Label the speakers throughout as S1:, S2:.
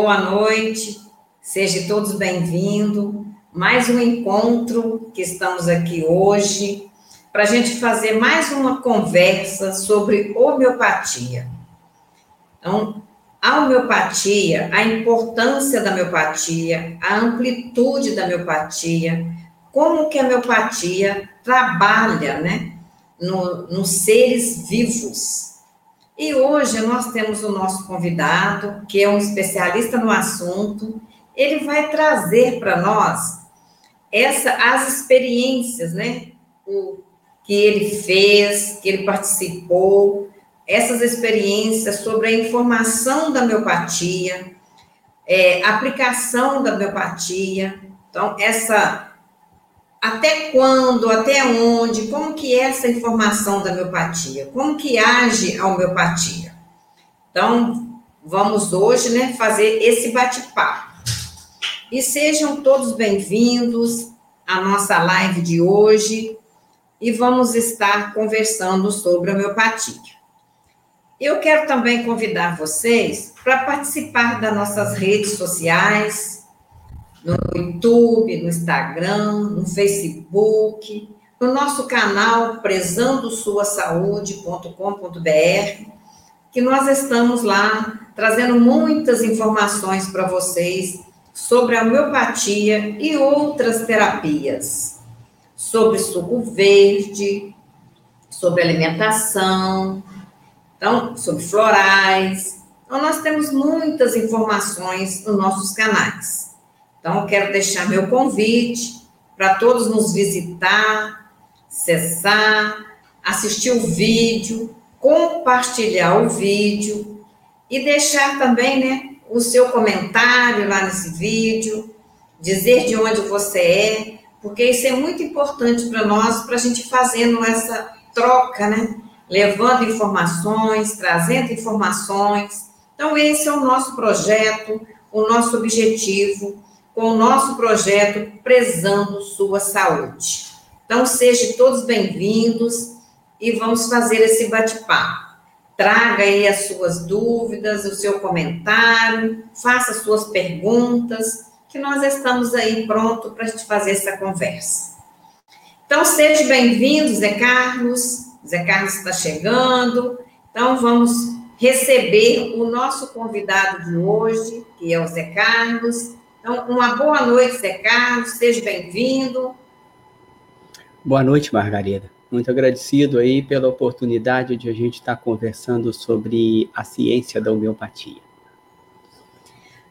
S1: Boa noite, sejam todos bem-vindos. Mais um encontro que estamos aqui hoje para a gente fazer mais uma conversa sobre homeopatia. Então, a homeopatia, a importância da homeopatia, a amplitude da homeopatia, como que a homeopatia trabalha, né, no, nos seres vivos. E hoje nós temos o nosso convidado, que é um especialista no assunto. Ele vai trazer para nós essa, as experiências, né? O que ele fez, que ele participou, essas experiências sobre a informação da homeopatia, é, aplicação da homeopatia. Então, essa até quando, até onde, como que é essa informação da homeopatia? Como que age a homeopatia? Então, vamos hoje, né, fazer esse bate-papo. E sejam todos bem-vindos à nossa live de hoje e vamos estar conversando sobre a homeopatia. Eu quero também convidar vocês para participar das nossas redes sociais, no YouTube, no Instagram, no Facebook, no nosso canal prezandosuasaúde.com.br, que nós estamos lá trazendo muitas informações para vocês sobre a homeopatia e outras terapias, sobre suco verde, sobre alimentação, então, sobre florais. Então, nós temos muitas informações nos nossos canais. Então, quero deixar meu convite para todos nos visitar, acessar, assistir o vídeo, compartilhar o vídeo e deixar também, né, o seu comentário lá nesse vídeo, dizer de onde você é, porque isso é muito importante para nós, para a gente fazendo essa troca, né? Levando informações, trazendo informações. Então, esse é o nosso projeto, o nosso objetivo com o nosso projeto Prezando Sua Saúde. Então, sejam todos bem-vindos e vamos fazer esse bate-papo. Traga aí as suas dúvidas, o seu comentário, faça suas perguntas, que nós estamos aí pronto para gente fazer essa conversa. Então, seja bem-vindo, Zé Carlos. Zé Carlos está chegando. Então, vamos receber o nosso convidado de hoje, que é o Zé Carlos. Então, uma boa noite, Zé Carlos, seja bem-vindo.
S2: Boa noite, Margarida. Muito agradecido aí pela oportunidade de a gente estar conversando sobre a ciência da homeopatia.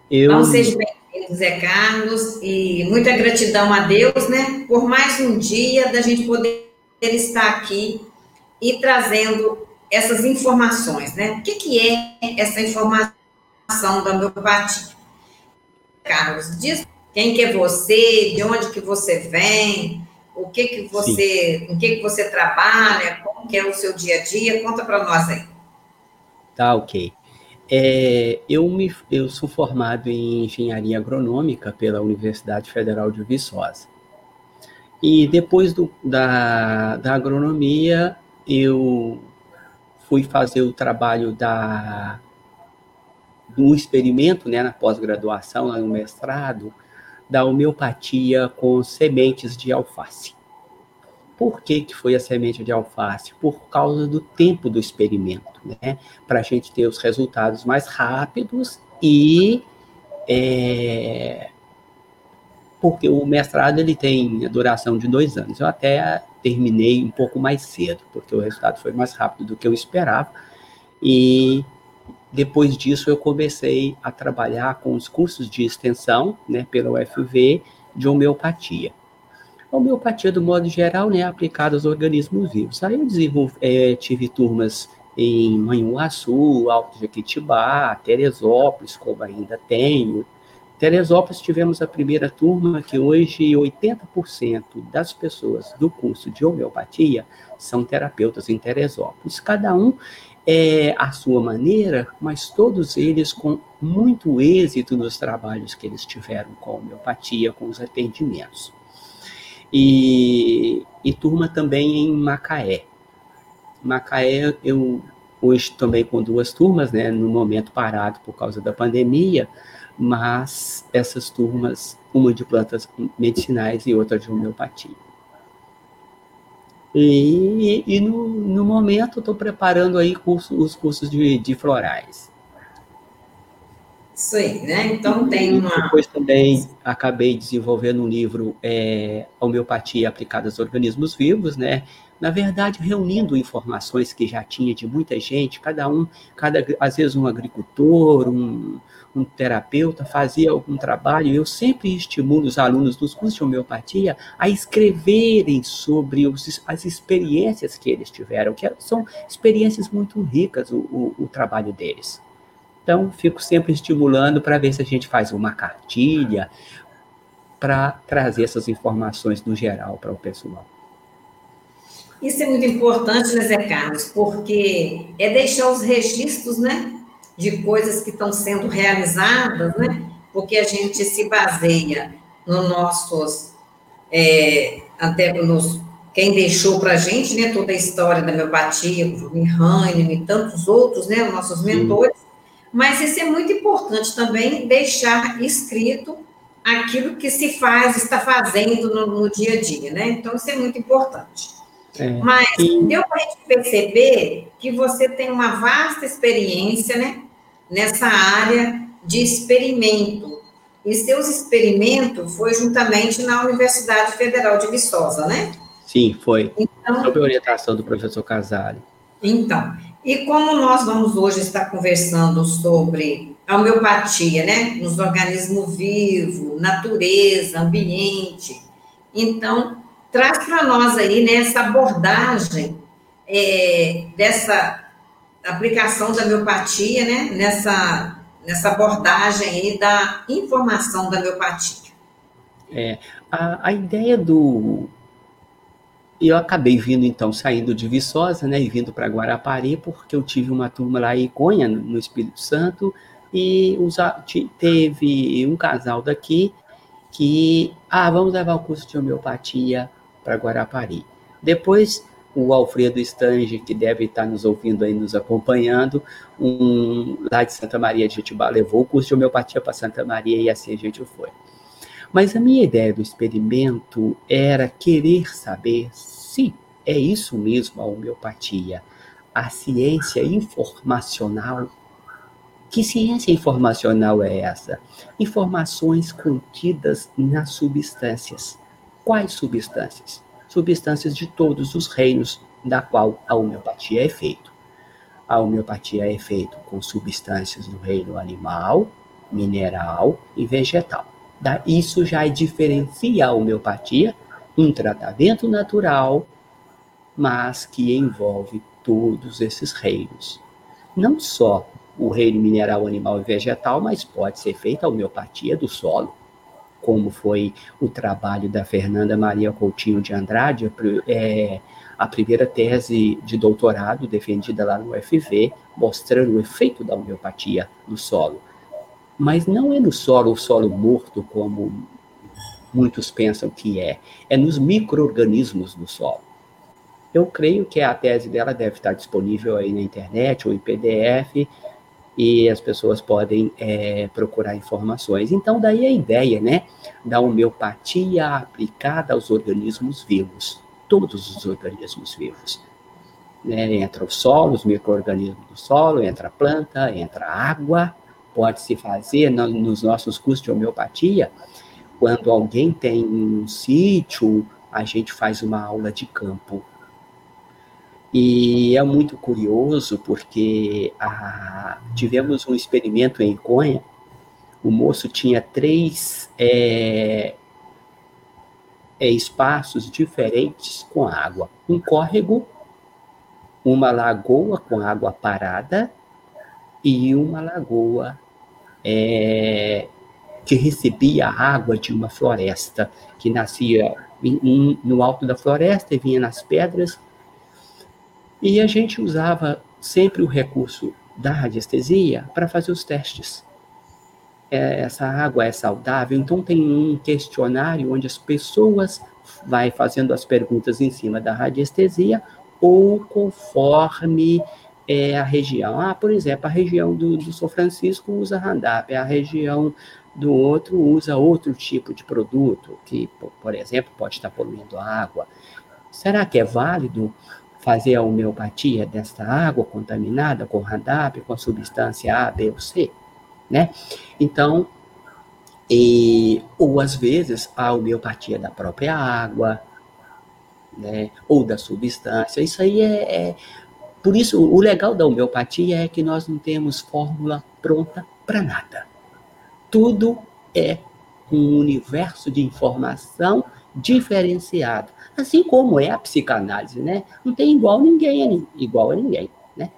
S1: Eu... Então, seja bem-vindo, Zé Carlos, e muita gratidão a Deus, né, por mais um dia da gente poder estar aqui e trazendo essas informações, né? O que, que é essa informação da homeopatia? Carlos, diz quem que é você, de onde que você vem, o que que você, Sim. em que que você trabalha, como que é o seu dia a dia, conta para nós aí.
S2: Tá, ok. É, eu, me, eu sou formado em engenharia agronômica pela Universidade Federal de Viçosa. E depois do, da, da agronomia, eu fui fazer o trabalho da do experimento, né, na pós-graduação, no mestrado, da homeopatia com sementes de alface. Por que, que foi a semente de alface? Por causa do tempo do experimento, né? Para a gente ter os resultados mais rápidos e é, porque o mestrado ele tem a duração de dois anos. Eu até terminei um pouco mais cedo, porque o resultado foi mais rápido do que eu esperava. E depois disso, eu comecei a trabalhar com os cursos de extensão, né, pela UFV, de homeopatia. Homeopatia, do modo geral, né, aplicada aos organismos vivos. Aí eu é, tive turmas em Manhuaçu, Alto Jequitibá, Teresópolis, como ainda tenho. Teresópolis tivemos a primeira turma que hoje 80% das pessoas do curso de homeopatia são terapeutas em Teresópolis. Cada um é, a sua maneira, mas todos eles com muito êxito nos trabalhos que eles tiveram com a homeopatia, com os atendimentos. E, e turma também em Macaé. Macaé, eu hoje também com duas turmas, né, no momento parado por causa da pandemia, mas essas turmas, uma de plantas medicinais e outra de homeopatia. E, e no, no momento estou preparando aí curso, os cursos de, de florais.
S1: Isso aí, né? Então tem uma.
S2: Depois também acabei desenvolvendo um livro é, Homeopatia aplicada aos organismos vivos, né? Na verdade, reunindo informações que já tinha de muita gente, cada um, cada, às vezes um agricultor, um, um terapeuta fazia algum trabalho. Eu sempre estimulo os alunos dos cursos de homeopatia a escreverem sobre os, as experiências que eles tiveram, que são experiências muito ricas o, o, o trabalho deles. Então, fico sempre estimulando para ver se a gente faz uma cartilha para trazer essas informações no geral para o pessoal.
S1: Isso é muito importante, né, Zé Carlos? Porque é deixar os registros, né, de coisas que estão sendo realizadas, né? Porque a gente se baseia nos nossos, é, até nos, quem deixou para a gente, né, toda a história da homeopatia, Hahnemann e tantos outros, né, os nossos mentores, mas isso é muito importante também deixar escrito aquilo que se faz, está fazendo no, no dia a dia, né? Então, isso é muito importante. É, Mas e... deu para a gente perceber que você tem uma vasta experiência, né? Nessa área de experimento. E seus experimentos foi juntamente na Universidade Federal de Viçosa, né?
S2: Sim, foi. Então, Sob a orientação do professor Casale.
S1: Então, e como nós vamos hoje estar conversando sobre a homeopatia, né, nos organismos vivos, natureza, ambiente, então traz para nós aí nessa né, abordagem é, dessa aplicação da homeopatia, né, nessa nessa abordagem aí da informação da homeopatia.
S2: É, a, a ideia do eu acabei vindo, então, saindo de Viçosa, né, e vindo para Guarapari, porque eu tive uma turma lá em Conha, no Espírito Santo, e teve um casal daqui que, ah, vamos levar o curso de homeopatia para Guarapari. Depois, o Alfredo Stange, que deve estar nos ouvindo aí, nos acompanhando, um, lá de Santa Maria de Jetibá, levou o curso de homeopatia para Santa Maria e assim a gente foi. Mas a minha ideia do experimento era querer saber se é isso mesmo a homeopatia, a ciência informacional. Que ciência informacional é essa? Informações contidas nas substâncias. Quais substâncias? Substâncias de todos os reinos da qual a homeopatia é feita. A homeopatia é feita com substâncias do reino animal, mineral e vegetal. Isso já diferencia a homeopatia, um tratamento natural, mas que envolve todos esses reinos. Não só o reino mineral, animal e vegetal, mas pode ser feita a homeopatia do solo, como foi o trabalho da Fernanda Maria Coutinho de Andrade, é, a primeira tese de doutorado defendida lá no UFV, mostrando o efeito da homeopatia no solo. Mas não é no solo, o solo morto, como muitos pensam que é. É nos micro-organismos do solo. Eu creio que a tese dela deve estar disponível aí na internet ou em PDF e as pessoas podem é, procurar informações. Então, daí a ideia, né, da homeopatia aplicada aos organismos vivos, todos os organismos vivos. Né, entra o solo, os micro-organismos do solo, entra a planta, entra a água, pode-se fazer no, nos nossos cursos de homeopatia, quando alguém tem um sítio, a gente faz uma aula de campo. E é muito curioso porque a, tivemos um experimento em Conha, o moço tinha três é, é, espaços diferentes com água. Um córrego, uma lagoa com água parada e uma lagoa é, que recebia água de uma floresta que nascia em, em, no alto da floresta e vinha nas pedras. E a gente usava sempre o recurso da radiestesia para fazer os testes. É, essa água é saudável, então tem um questionário onde as pessoas vai fazendo as perguntas em cima da radiestesia ou conforme é a região. Ah, por exemplo, a região do, do São Francisco usa Randap, a região do outro usa outro tipo de produto, que, por exemplo, pode estar poluindo a água. Será que é válido fazer a homeopatia desta água contaminada com Randap, com a substância A, B ou C? Né? Então, e, ou às vezes a homeopatia da própria água, né, ou da substância. Isso aí é, é, Por isso, o legal da homeopatia é que nós não temos fórmula pronta para nada. Tudo é um universo de informação diferenciado. Assim como é a psicanálise, né? Não tem igual ninguém, igual a ninguém, né?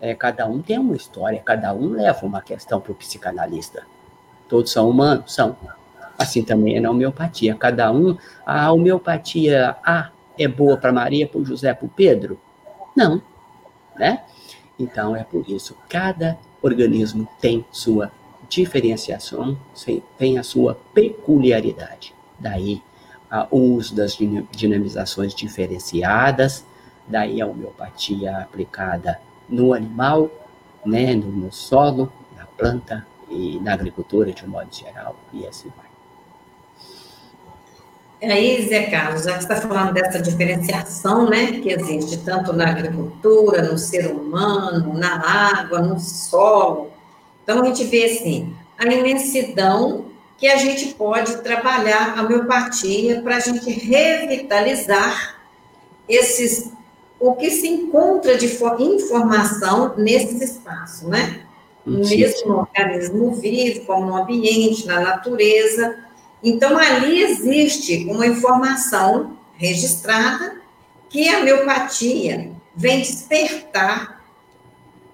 S2: É, cada um tem uma história, cada um leva uma questão para o psicanalista. Todos são humanos? São. Assim também é na homeopatia. Cada um, a homeopatia A é boa para Maria, para José, para Pedro? Não, né? Então é por isso, cada organismo tem sua diferenciação, tem a sua peculiaridade. Daí o uso das dinamizações diferenciadas, daí a homeopatia aplicada no animal, né, no, no solo, na planta e na agricultura de um modo geral, e assim vai.
S1: Aí, Zé Carlos, já que você está falando dessa diferenciação né, que existe tanto na agricultura, no ser humano, na água, no solo, então a gente vê assim, a imensidão que a gente pode trabalhar a homeopatia para a gente revitalizar esses o que se encontra de informação nesses espaços, né? Mesmo no organismo vivo, como no ambiente, na natureza, então, ali existe uma informação registrada que a miopatia vem despertar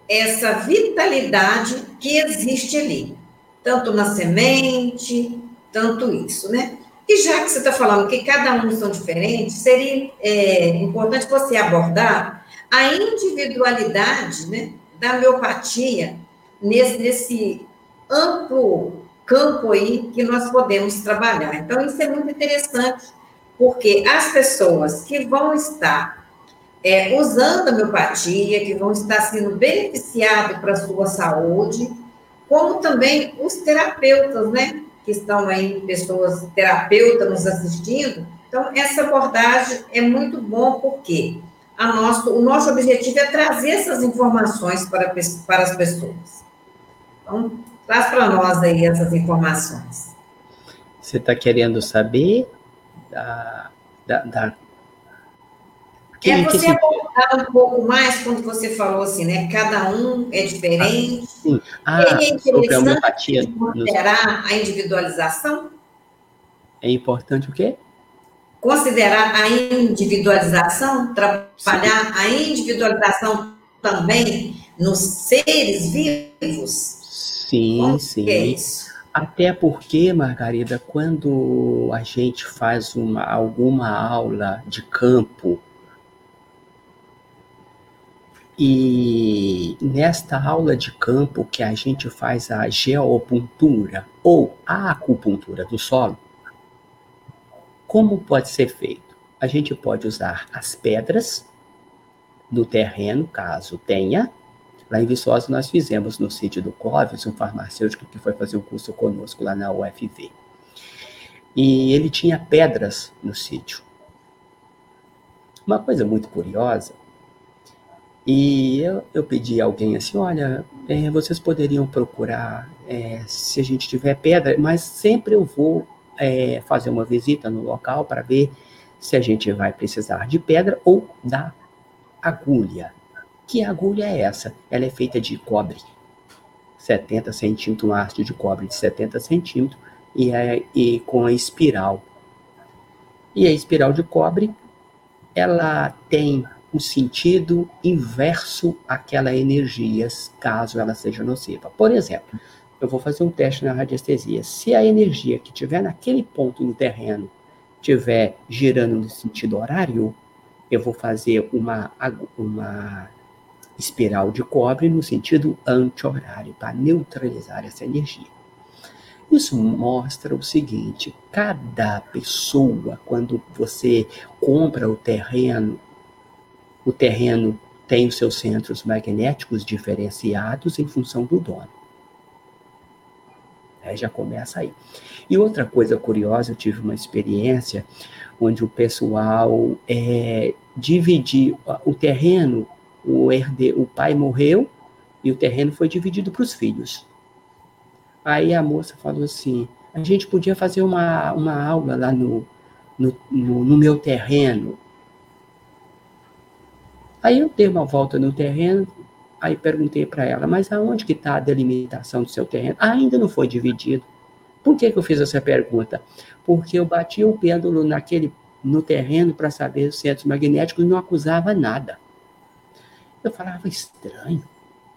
S1: essa vitalidade que existe ali, tanto na semente, tanto isso, né? E já que você está falando que cada um são diferentes, seria é, importante você abordar a individualidade né, da miopatia nesse, nesse amplo campo aí que nós podemos trabalhar. Então, isso é muito interessante, porque as pessoas que vão estar é, usando a homeopatia, que vão estar sendo beneficiados para a sua saúde, como também os terapeutas, né? Que estão aí, pessoas terapeutas nos assistindo. Então, essa abordagem é muito bom, porque a nosso, o nosso objetivo é trazer essas informações para, para as pessoas. Então, Traz para nós aí essas informações.
S2: Você está querendo saber da. da, da...
S1: Que, é você abordar um pouco mais quando você falou assim, né? Cada um é diferente. Ah, sim.
S2: Ah, é homeopatia.
S1: Considerar a individualização?
S2: É importante o quê?
S1: Considerar a individualização, trabalhar sim. a individualização também nos seres vivos.
S2: Sim, sim. É Até porque, Margarida, quando a gente faz uma, alguma aula de campo, e nesta aula de campo que a gente faz a geopuntura ou a acupuntura do solo, como pode ser feito? A gente pode usar as pedras do terreno, caso tenha, Lá em Viçosa nós fizemos no sítio do Clóvis, um farmacêutico que foi fazer um curso conosco lá na UFV. E ele tinha pedras no sítio. Uma coisa muito curiosa, e eu, eu pedi a alguém assim, olha, é, vocês poderiam procurar é, se a gente tiver pedra, mas sempre eu vou é, fazer uma visita no local para ver se a gente vai precisar de pedra ou da agulha. Que agulha é essa? Ela é feita de cobre, 70 centímetros, um haste de cobre de 70 centímetros, e, é, e com a espiral. E a espiral de cobre, ela tem um sentido inverso àquela energia, caso ela seja nociva. Por exemplo, eu vou fazer um teste na radiestesia. Se a energia que tiver naquele ponto no terreno estiver girando no sentido horário, eu vou fazer uma, uma espiral de cobre no sentido anti-horário, para neutralizar essa energia. Isso mostra o seguinte: cada pessoa, quando você compra o terreno, o terreno tem os seus centros magnéticos diferenciados em função do dono. É, já começa aí. E outra coisa curiosa, eu tive uma experiência onde o pessoal é, dividiu o terreno, o, herde, o pai morreu e o terreno foi dividido para os filhos. Aí a moça falou assim: a gente podia fazer uma, uma aula lá no, no, no, no meu terreno. Aí eu dei uma volta no terreno, aí perguntei para ela, mas aonde que está a delimitação do seu terreno? Ah, ainda não foi dividido. Por que, que eu fiz essa pergunta? Porque eu bati o pêndulo naquele, no terreno para saber os centros magnéticos e não acusava nada. Eu falava, estranho,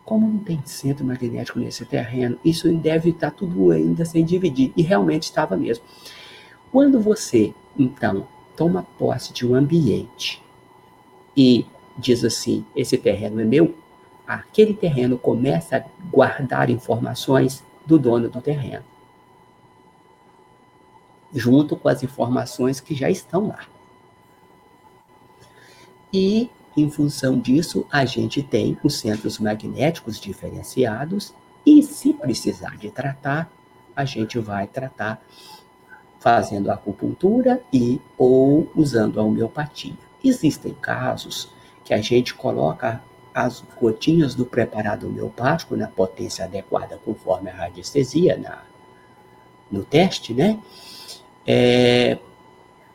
S2: como não tem centro magnético nesse terreno, isso deve estar tá tudo ainda sem dividir. E realmente estava mesmo. Quando você, então, toma posse de um ambiente e diz assim: esse terreno é meu, aquele terreno começa a guardar informações do dono do terreno, junto com as informações que já estão lá. E, em função disso, a gente tem os centros magnéticos diferenciados, e se precisar de tratar, a gente vai tratar fazendo acupuntura e ou usando a homeopatia. Existem casos que a gente coloca as gotinhas do preparado homeopático na potência adequada, conforme a radiestesia na, no teste, né? É,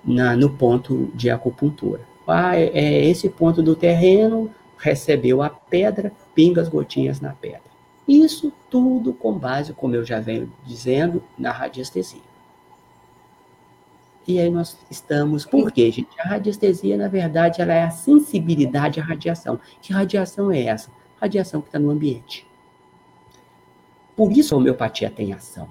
S2: na, no ponto de acupuntura. Ah, é, é esse ponto do terreno, recebeu a pedra, pinga as gotinhas na pedra. Isso tudo com base, como eu já venho dizendo, na radiestesia. E aí nós estamos. Por quê, gente? A radiestesia, na verdade, ela é a sensibilidade à radiação. Que radiação é essa? Radiação que está no ambiente. Por isso a homeopatia tem ação.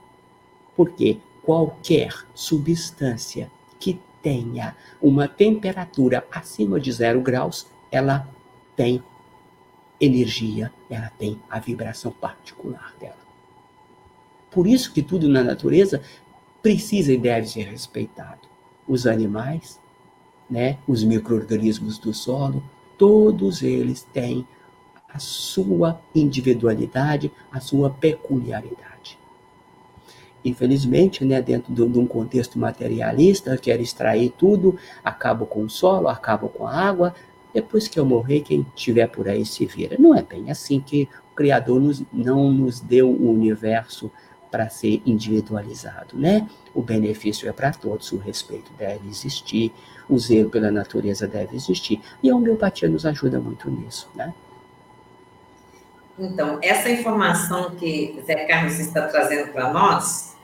S2: Porque qualquer substância que tenha uma temperatura acima de zero graus, ela tem energia, ela tem a vibração particular dela. Por isso que tudo na natureza precisa e deve ser respeitado os animais, né, os micro-organismos do solo, todos eles têm a sua individualidade, a sua peculiaridade. Infelizmente, né, dentro de um contexto materialista, quero extrair tudo, acabo com o solo, acabo com a água, depois que eu morrer, quem estiver por aí se vira. Não é bem assim que o Criador nos, não nos deu o universo para ser individualizado, né? O benefício é para todos, o respeito deve existir, o zelo pela natureza deve existir, e a homeopatia nos ajuda muito nisso, né?
S1: Então, essa informação que Zé Carlos está trazendo para nós,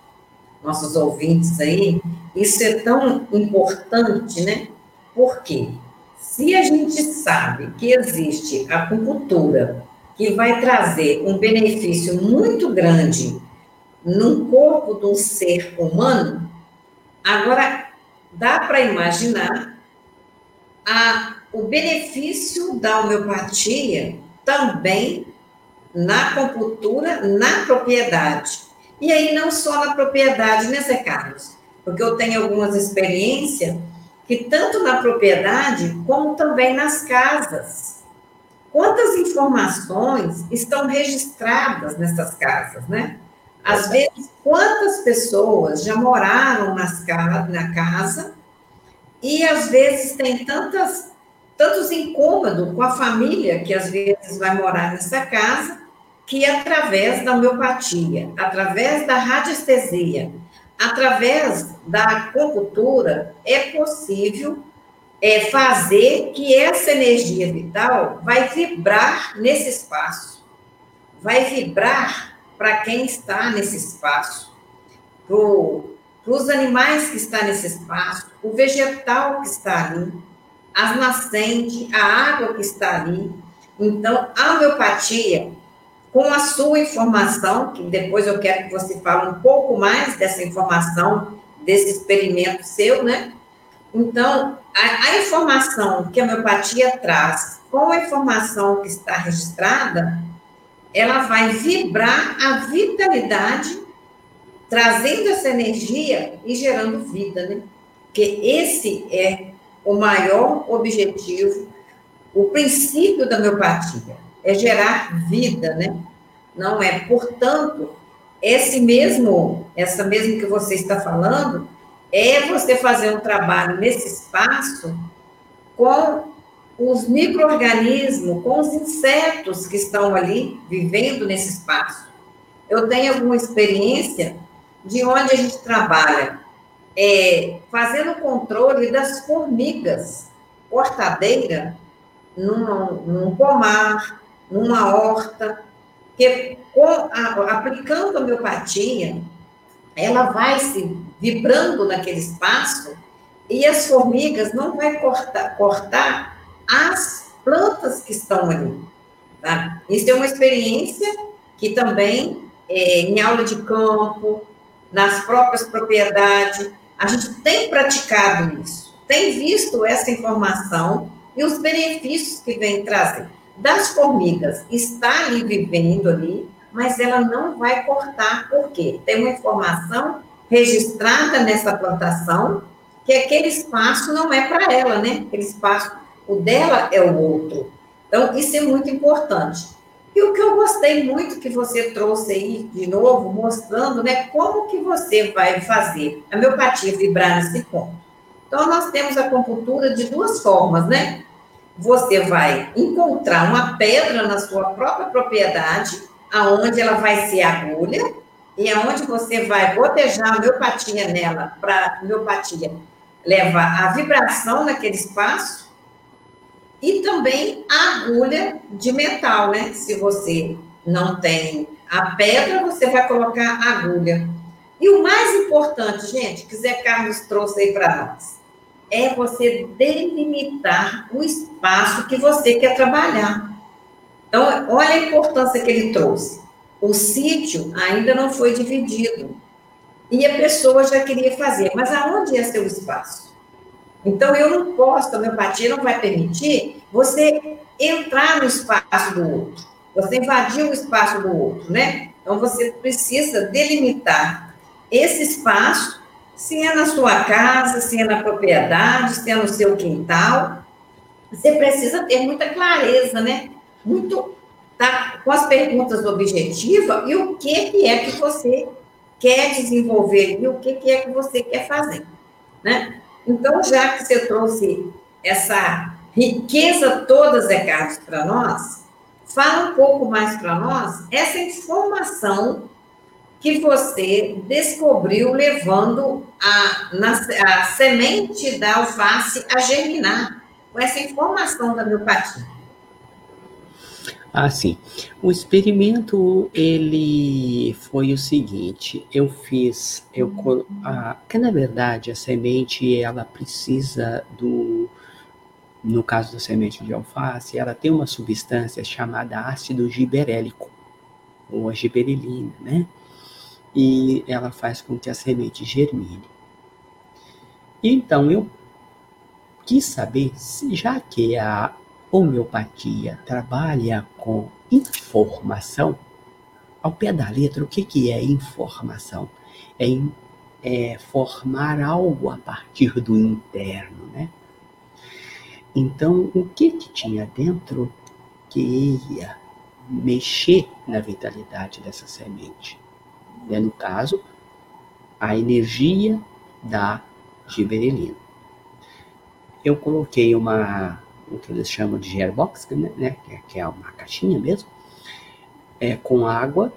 S1: nossos ouvintes aí, isso é tão importante, né? Porque se a gente sabe que existe a acupuntura que vai trazer um benefício muito grande num corpo de um ser humano, agora dá para imaginar a, o benefício da homeopatia também na acupuntura, na propriedade. E aí não só na propriedade, né, Zé Carlos? Porque eu tenho algumas experiências que tanto na propriedade como também nas casas. Quantas informações estão registradas nessas casas, né? Às vezes, quantas pessoas já moraram na casa e às vezes tem tantas, tantos incômodos com a família que às vezes vai morar nessa casa, que através da homeopatia, através da radiestesia, através da acupuntura, é possível é, fazer que essa energia vital vai vibrar nesse espaço, vai vibrar para quem está nesse espaço, para os animais que estão nesse espaço, o vegetal que está ali, as nascentes, a água que está ali. Então, a homeopatia, com a sua informação, que depois eu quero que você fale um pouco mais dessa informação, desse experimento seu, né? Então, a, a informação que a homeopatia traz com a informação que está registrada, ela vai vibrar a vitalidade, trazendo essa energia e gerando vida, né? Porque esse é o maior objetivo o princípio da homeopatia é gerar vida, né? Não é, portanto, esse mesmo, essa mesmo que você está falando, é você fazer um trabalho nesse espaço com os micro-organismos, com os insetos que estão ali vivendo nesse espaço. Eu tenho alguma experiência de onde a gente trabalha é, fazendo controle das formigas cortadeira num, pomar, numa horta, que com a, aplicando a homeopatia, ela vai se vibrando naquele espaço e as formigas não vai cortar, cortar as plantas que estão ali. Tá? Isso é uma experiência que também, é, em aula de campo, nas próprias propriedades, a gente tem praticado isso, tem visto essa informação e os benefícios que vem trazer. Das formigas, está ali vivendo ali, mas ela não vai cortar, por quê? Tem uma informação registrada nessa plantação que aquele espaço não é para ela, né? Aquele espaço, o dela é o outro. Então, isso é muito importante. E o que eu gostei muito que você trouxe aí, de novo, mostrando, né, como que você vai fazer a miopatia vibrar nesse ponto. Então, nós temos a acupuntura de duas formas, né? Você vai encontrar uma pedra na sua própria propriedade, aonde ela vai ser agulha, e aonde você vai botejar a miopatia nela, para a miopatia levar a vibração naquele espaço, e também agulha de metal, né? Se você não tem a pedra, você vai colocar a agulha. E o mais importante, gente, que Zé Carlos trouxe aí para nós, é você delimitar o espaço que você quer trabalhar. Então, olha a importância que ele trouxe. O sítio ainda não foi dividido. E a pessoa já queria fazer, mas aonde é seu espaço? Então, eu não posso, a homeopatia não vai permitir você entrar no espaço do outro, você invadir o espaço do outro, né? Então, você precisa delimitar esse espaço, se é na sua casa, se é na propriedade, se é no seu quintal. Você precisa ter muita clareza, né? Muito, tá? Com as perguntas objetivas e o que, que é que você quer desenvolver e o que, que é que você quer fazer, né? Então, já que você trouxe essa riqueza toda, Zé Carlos, para nós, fala um pouco mais para nós essa informação que você descobriu levando a, na, a semente da alface a germinar, com essa informação da miopatia.
S2: Ah, sim. O experimento, ele foi o seguinte, eu fiz, eu, a, que na verdade a semente, ela precisa do, no caso da semente de alface, ela tem uma substância chamada ácido giberélico, ou a giberelina, né? E ela faz com que a semente germine. Então, eu quis saber, se já que a homeopatia trabalha com informação, ao pé da letra, o que, que é informação? É, é formar algo a partir do interno, né? Então, o que, que tinha dentro que ia mexer na vitalidade dessa semente? É, no caso, a energia da giberelina. Eu coloquei uma o que eles chamam de gearbox, né, né que é uma caixinha mesmo, é, com água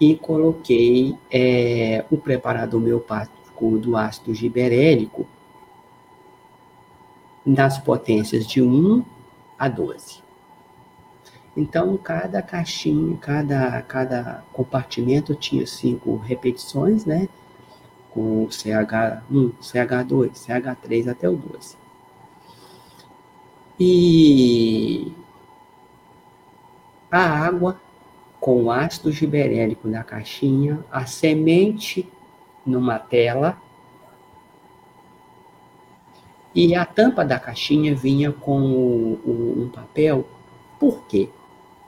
S2: e coloquei é, o preparado homeopático do ácido giberélico nas potências de 1 a 12. Então, cada caixinha, cada, cada compartimento tinha cinco repetições, né? Com CH1, CH2, CH3 até o 12. E a água com o ácido giberélico na caixinha, a semente numa tela e a tampa da caixinha vinha com o, o, um papel. Por quê?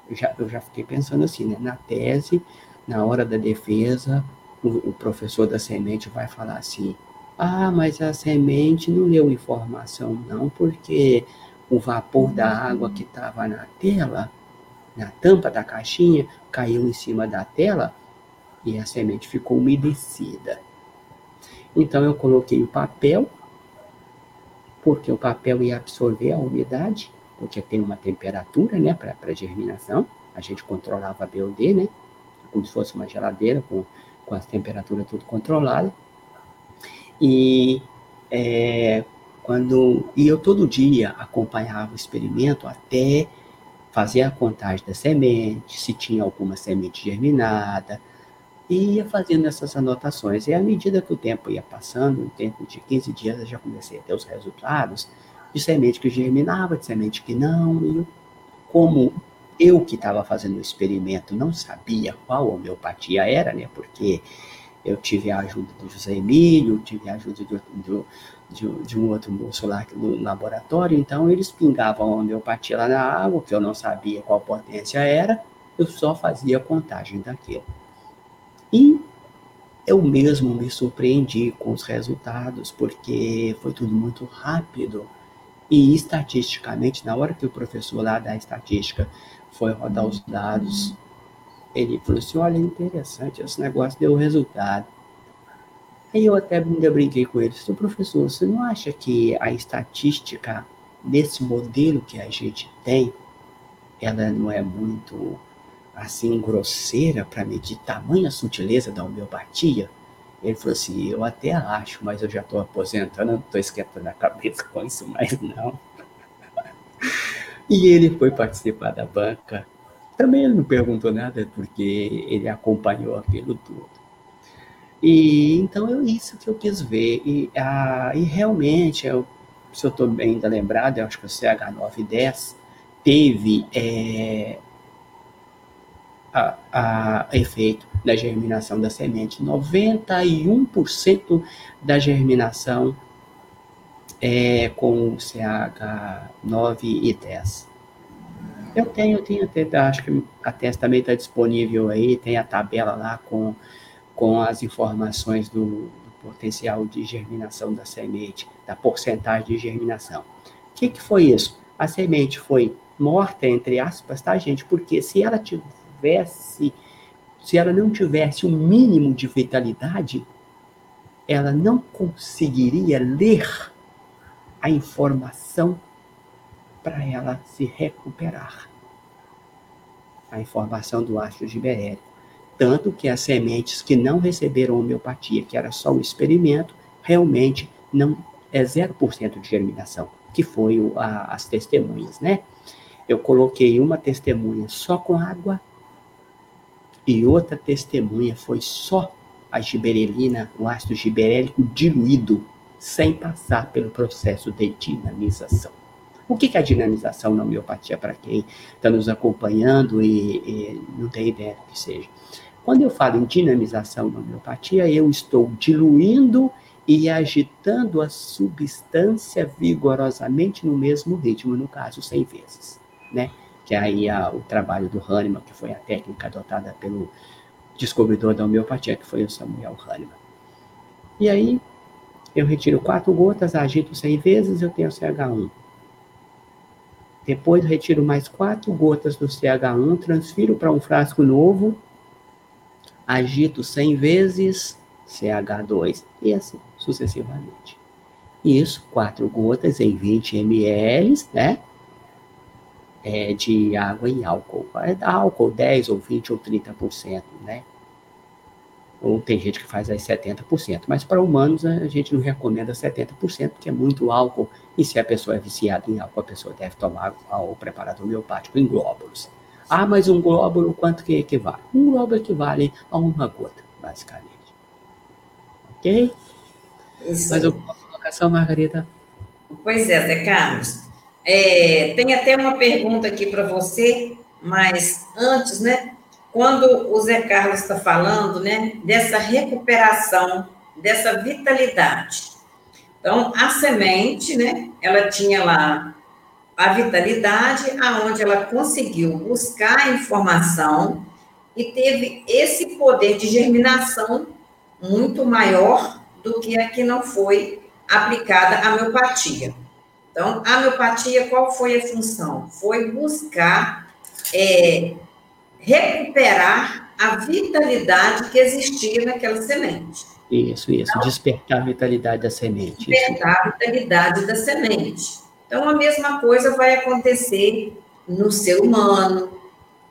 S2: Eu já, eu já fiquei pensando assim, né? Na tese, na hora da defesa, o, o professor da semente vai falar assim: ah, mas a semente não leu informação, não, porque o vapor da água que estava na tela, na tampa da caixinha, caiu em cima da tela e a semente ficou umedecida. Então eu coloquei o papel, porque o papel ia absorver a umidade, porque tem uma temperatura, né, para germinação. A gente controlava a BOD, né, como se fosse uma geladeira com, com as temperaturas tudo controlado. E é, quando e eu todo dia acompanhava o experimento até fazer a contagem da semente, se tinha alguma semente germinada, e ia fazendo essas anotações. E à medida que o tempo ia passando, no tempo de 15 dias, eu já comecei a ter os resultados de semente que germinava, de semente que não. E como eu que estava fazendo o experimento não sabia qual homeopatia era, né? Porque eu tive a ajuda do José Emílio, tive a ajuda do, do, de, de, um outro moço lá no laboratório, então eles pingavam a homeopatia lá na água, que eu não sabia qual potência era, eu só fazia a contagem daquilo. E eu mesmo me surpreendi com os resultados, porque foi tudo muito rápido. E estatisticamente, na hora que o professor lá da estatística foi rodar os dados, ele falou assim: olha, interessante, esse negócio deu resultado. Aí eu até ainda brinquei com ele: seu professor, você não acha que a estatística desse modelo que a gente tem, ela não é muito assim grosseira para medir tamanha sutileza da homeopatia? Ele falou assim: Eu até acho, mas eu já estou aposentando, não estou esquentando a cabeça com isso mais não. e ele foi participar da banca. Também ele não perguntou nada, porque ele acompanhou aquilo tudo. E então é isso que eu quis ver. E, ah, e realmente, eu, se eu estou ainda lembrado, eu acho que o CH910 teve é, a, a efeito da germinação da semente. 91% da germinação é com CH9 e 10. Eu tenho, eu tenho até, acho que a testa também está disponível aí, tem a tabela lá com, com as informações do, do, potencial de germinação da semente, da porcentagem de germinação. O que, que foi isso? A semente foi morta, entre aspas, tá, gente? Porque se ela tivesse, se ela não tivesse um mínimo de vitalidade, ela não conseguiria ler a informação para ela se recuperar. A informação do ácido giberérico. Tanto que as sementes que não receberam homeopatia, que era só um experimento, realmente não é 0% de germinação, que foi o, a, as testemunhas, né? Eu coloquei uma testemunha só com água e outra testemunha foi só a giberelina, o ácido giberélico diluído, sem passar pelo processo de dinamização. O que é a dinamização na homeopatia, para quem está nos acompanhando e, e, não tem ideia do que seja? Quando eu falo em dinamização na homeopatia, eu estou diluindo e agitando a substância vigorosamente no mesmo ritmo, no caso, 100 vezes, né? que é aí a, o trabalho do Hahnemann, que foi a técnica adotada pelo descobridor da homeopatia, que foi o Samuel Hahnemann. E aí, eu retiro quatro gotas, agito 100 vezes, eu tenho CH1. Depois, retiro mais quatro gotas do CH1, transfiro para um frasco novo, agito 100 vezes, CH2, e assim sucessivamente. Isso, quatro gotas em 20 ml, né? é, de água e álcool. É álcool 10 ou 20 ou 30%, né? Ou tem gente que faz aí 70%, mas para humanos a gente não recomenda 70%, porque é muito álcool, e se a pessoa é viciada em álcool, a pessoa deve tomar o preparado homeopático em glóbulos. Ah, mas um glóbulo quanto que equivale? Um glóbulo equivale a uma gota, basicamente. Ok? Isso. Mais alguma colocação, Margarida?
S1: Pois é, Zé Carlos. É, tem até uma pergunta aqui para você, mas antes, né? Quando o Zé Carlos está falando, né, dessa recuperação, dessa vitalidade. Então, a semente, né, ela tinha lá a vitalidade, aonde ela conseguiu buscar a informação e teve esse poder de germinação muito maior do que a que não foi aplicada a homeopatia. Então, a homeopatia, qual foi a função? Foi buscar é, recuperar a vitalidade que existia naquela semente.
S2: Isso, isso, então, despertar a vitalidade da semente.
S1: Despertar isso. a vitalidade da semente. Então, a mesma coisa vai acontecer no ser humano,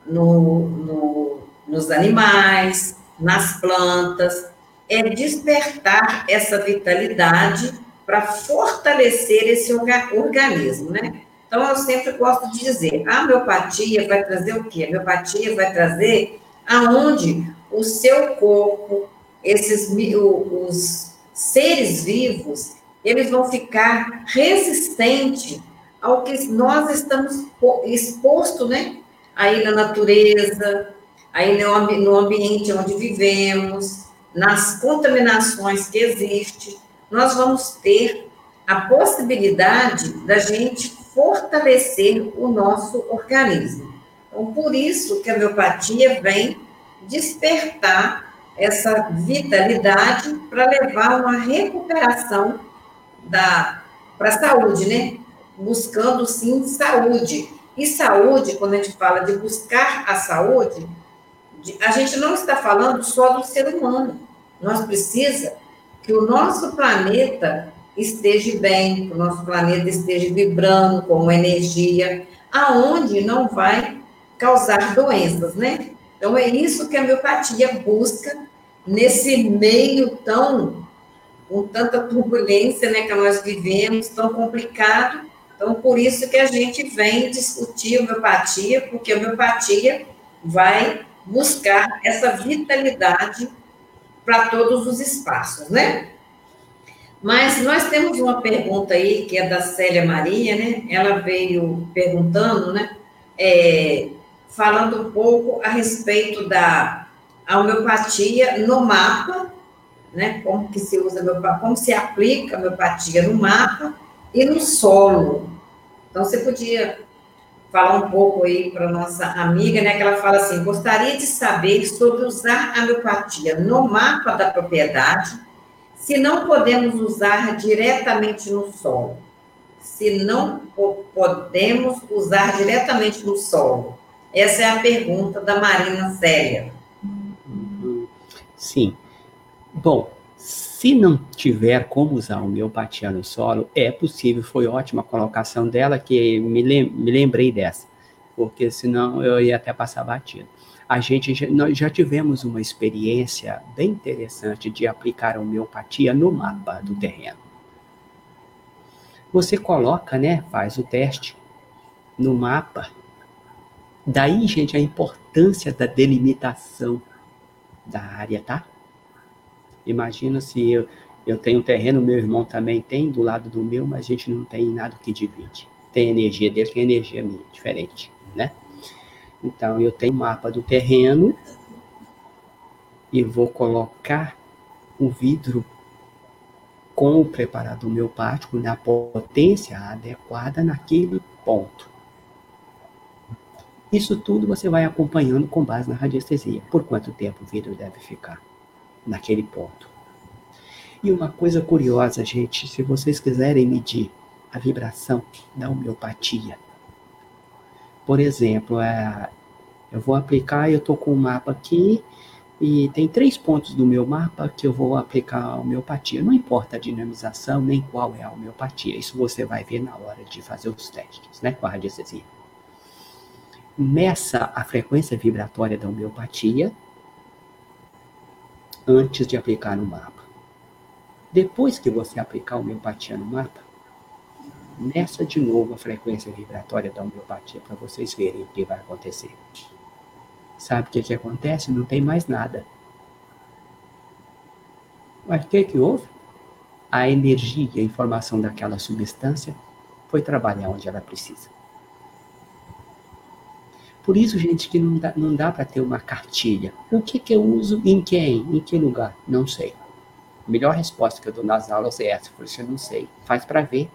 S1: no, no, nos animais, nas plantas. É despertar essa vitalidade para fortalecer esse organismo, né? Então, eu sempre gosto de dizer, a homeopatia vai trazer o quê? A homeopatia vai trazer aonde o seu corpo, esses os seres vivos, eles vão ficar resistentes ao que nós estamos exposto, né? Aí na natureza, aí no, ambiente onde vivemos, nas contaminações que existem, nós vamos ter a possibilidade da gente fortalecer o nosso organismo. Então, por isso que a homeopatia vem despertar essa vitalidade para levar uma recuperação da para saúde, né? Buscando sim saúde. E saúde, quando a gente fala de buscar a saúde, a gente não está falando só do ser humano. Nós precisa que o nosso planeta esteja bem, que o nosso planeta esteja vibrando com energia, aonde não vai causar doenças, né? Então é isso que a miopatia busca nesse meio tão com tanta turbulência, né, que nós vivemos, tão complicado. Então por isso que a gente vem discutir homeopatia, porque a homeopatia vai buscar essa vitalidade para todos os espaços, né? Mas nós temos uma pergunta aí, que é da Célia Maria, né? Ela veio perguntando, né? É, falando um pouco a respeito da homeopatia no mapa, né? Como que se usa, como se aplica a homeopatia no mapa e no solo. Então, você podia falar um pouco aí para nossa amiga, né? Que ela fala assim: gostaria de saber sobre usar a homeopatia no mapa da propriedade, se não podemos usar diretamente no solo. Se não podemos usar diretamente no solo. Essa é a pergunta da Marina Célia.
S2: Sim. Bom, se não tiver como usar homeopatia no solo, é possível, foi ótima a colocação dela, que me, lem me lembrei dessa, porque senão eu ia até passar batido. A gente já, nós já tivemos uma experiência bem interessante de aplicar homeopatia no mapa do terreno. Você coloca, né, faz o teste no mapa. Daí, gente, a importância da delimitação da área, tá? Imagina se eu, eu tenho um terreno, meu irmão também tem, do lado do meu, mas a gente não tem nada que divide. Tem energia dele, tem energia minha, diferente, né? Então, eu tenho um mapa do terreno e vou colocar o vidro com o preparador homeopático na potência adequada naquele ponto. Isso tudo você vai acompanhando com base na radiestesia. Por quanto tempo o vidro deve ficar? Naquele ponto. E uma coisa curiosa, gente, se vocês quiserem medir a vibração da homeopatia, por exemplo, é, eu vou aplicar, eu estou com um mapa aqui e tem três pontos do meu mapa que eu vou aplicar a homeopatia. Não importa a dinamização nem qual é a homeopatia, isso você vai ver na hora de fazer os testes, né, com a radiestesia. Meça a frequência vibratória da homeopatia antes de aplicar no mapa. Depois que você aplicar a homeopatia no mapa, meça de novo a frequência vibratória da homeopatia para vocês verem o que vai acontecer. Sabe o que, que acontece? Não tem mais nada. Mas o que, que houve? A energia, a informação daquela substância foi trabalhar onde ela precisa. Por isso, gente, que não dá, não dá para ter uma cartilha. O que, que eu uso em quem? Em que lugar? Não sei. A melhor resposta que eu dou nas aulas é essa. Por isso eu não sei. Faz para ver.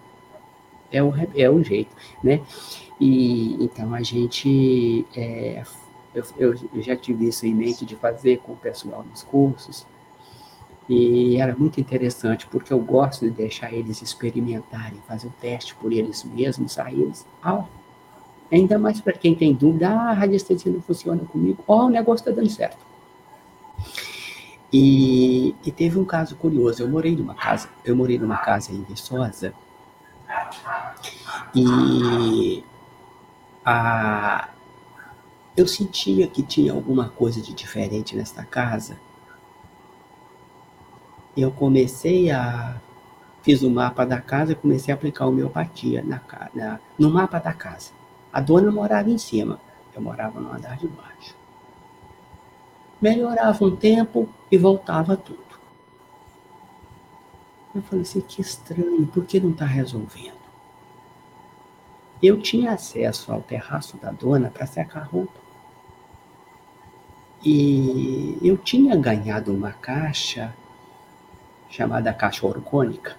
S2: É o, é o jeito, né? E então a gente. É, eu, eu, já tive isso em mente de fazer com o pessoal nos cursos. E era muito interessante, porque eu gosto de deixar eles experimentarem, fazer o teste por eles mesmos, aí eles, ah, ainda mais para quem tem dúvida, ah, a radiestesia não funciona comigo, ó, oh, o negócio está dando certo. E, e, teve um caso curioso, eu morei numa casa, eu morei numa casa em Viçosa, e a, eu sentia que tinha alguma coisa de diferente nesta casa, eu comecei a. Fiz o mapa da casa e comecei a aplicar homeopatia na, na, no mapa da casa. A dona morava em cima, eu morava no andar de baixo. Melhorava um tempo e voltava tudo. Eu falei assim: que estranho, por que não está resolvendo? Eu tinha acesso ao terraço da dona para secar roupa. E eu tinha ganhado uma caixa chamada caixa orgônica,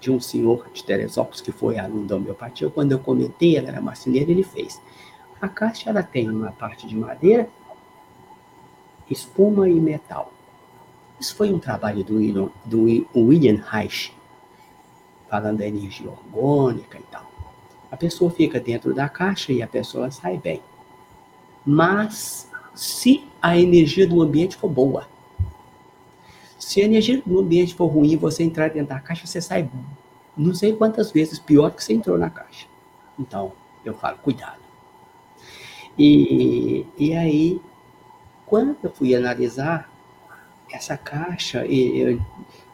S2: de um senhor de Teresópolis que foi aluno da homeopatia. Quando eu comentei, ela era marceneiro, ele fez. A caixa ela tem uma parte de madeira, espuma e metal. Isso foi um trabalho do William, do William Reich, falando da energia orgânica e tal. A pessoa fica dentro da caixa e a pessoa sai bem. Mas se a energia do ambiente for boa, se a energia do ambiente for ruim você entrar dentro da caixa, você sai não sei quantas vezes pior que você entrou na caixa. Então, eu falo, cuidado. E, e aí, quando eu fui analisar essa caixa, e eu,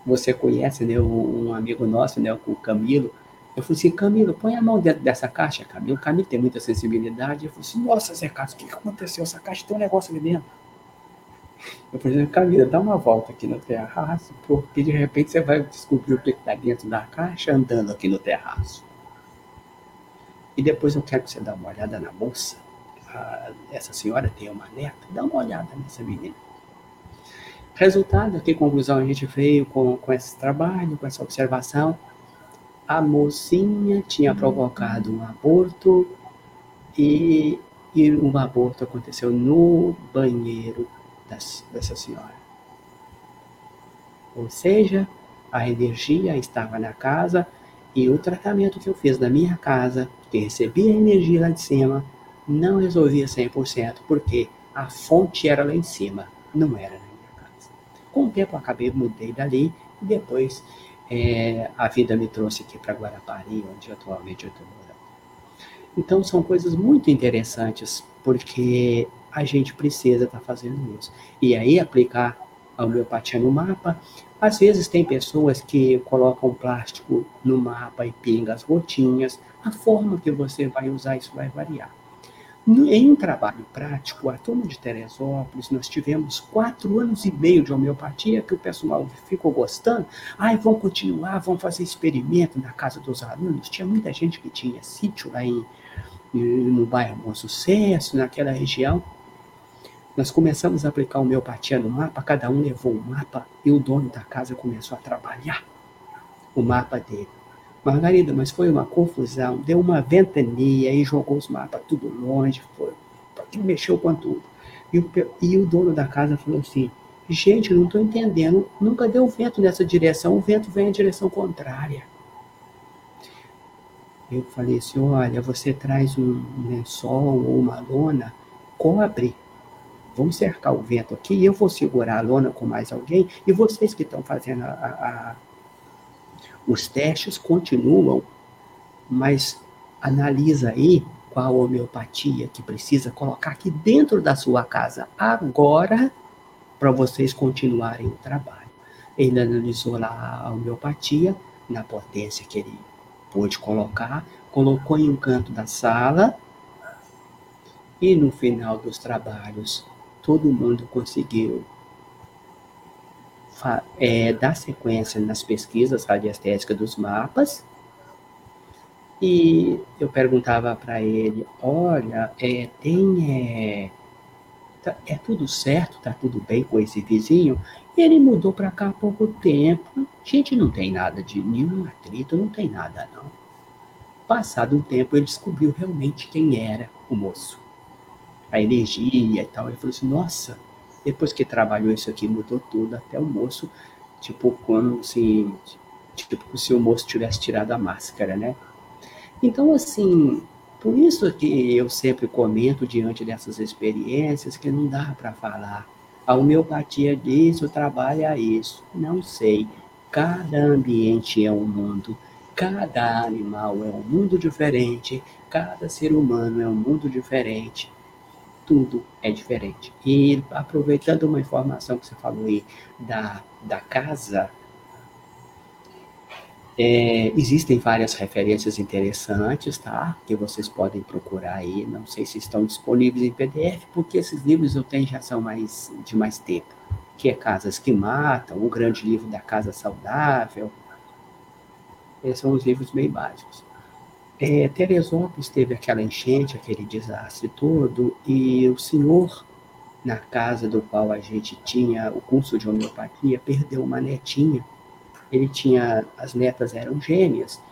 S2: você conhece, né, um amigo nosso, né, o Camilo, eu falei assim, Camilo, põe a mão dentro dessa caixa, Camilo. Camilo tem muita sensibilidade. Eu falei assim, nossa, Zé Carlos, o que aconteceu? Essa caixa tem um negócio ali dentro. Eu falei, Camila, dá uma volta aqui no terraço, porque de repente você vai descobrir o que está dentro da caixa andando aqui no terraço. E depois eu quero que você dê uma olhada na moça. Ah, essa senhora tem uma neta, dá uma olhada nessa menina. Resultado, que conclusão a gente veio com, com esse trabalho, com essa observação? A mocinha tinha provocado um aborto e, e um aborto aconteceu no banheiro dessa senhora. Ou seja, a energia estava na casa e o tratamento que eu fiz na minha casa, que recebia energia lá de cima, não resolvia 100%, porque a fonte era lá em cima, não era na minha casa. Com o tempo eu acabei, mudei dali e depois é, a vida me trouxe aqui para Guarapari, onde atualmente eu estou morando. Então são coisas muito interessantes, porque a gente precisa estar tá fazendo isso. E aí aplicar a homeopatia no mapa. Às vezes tem pessoas que colocam plástico no mapa e pinga as gotinhas. A forma que você vai usar isso vai variar. Em um trabalho prático, a turma de Teresópolis, nós tivemos quatro anos e meio de homeopatia que o pessoal ficou gostando. Ai, vão continuar, vão fazer experimento na casa dos alunos. Tinha muita gente que tinha sítio lá em, no bairro Bom Sucesso, naquela região. Nós começamos a aplicar homeopatia no mapa, cada um levou um mapa e o dono da casa começou a trabalhar o mapa dele. Margarida, mas foi uma confusão, deu uma ventania e jogou os mapas tudo longe, foi, mexeu com tudo. E o, e o dono da casa falou assim: gente, não estou entendendo, nunca deu vento nessa direção, o vento vem em direção contrária. Eu falei assim: olha, você traz um lençol ou uma lona, cobre vamos cercar o vento aqui, eu vou segurar a lona com mais alguém, e vocês que estão fazendo a, a, a, os testes continuam, mas analisa aí qual homeopatia que precisa colocar aqui dentro da sua casa agora para vocês continuarem o trabalho. Ele analisou lá a homeopatia na potência que ele pôde colocar, colocou em um canto da sala e no final dos trabalhos todo mundo conseguiu é, dar sequência nas pesquisas radiestéticas dos mapas. E eu perguntava para ele: olha, é, tem. É, tá, é tudo certo, tá tudo bem com esse vizinho? Ele mudou para cá há pouco tempo. Gente, não tem nada de nenhum atrito, não tem nada não. Passado um tempo, ele descobriu realmente quem era o moço a energia e tal. Ele falou assim: nossa, Depois que trabalhou isso aqui, mudou tudo, até o moço, tipo, como se, tipo, se o moço tivesse tirado a máscara, né? Então, assim, por isso que eu sempre comento diante dessas experiências que não dá para falar. A homeopatia diz, o trabalho é isso. Não sei. Cada ambiente é um mundo, cada animal é um mundo diferente, cada ser humano é um mundo diferente tudo é diferente. E aproveitando uma informação que você falou aí da, da casa, é, existem várias referências interessantes, tá? Que vocês podem procurar aí. Não sei se estão disponíveis em PDF, porque esses livros eu tenho já são mais de mais tempo. Que é Casas que Matam, o grande livro da Casa Saudável. Esses são os livros bem básicos. É, Teresópolis teve aquela enchente, aquele desastre todo, e o senhor, na casa do qual a gente tinha o curso de homeopatia, perdeu uma netinha. Ele tinha, as netas eram gêmeas,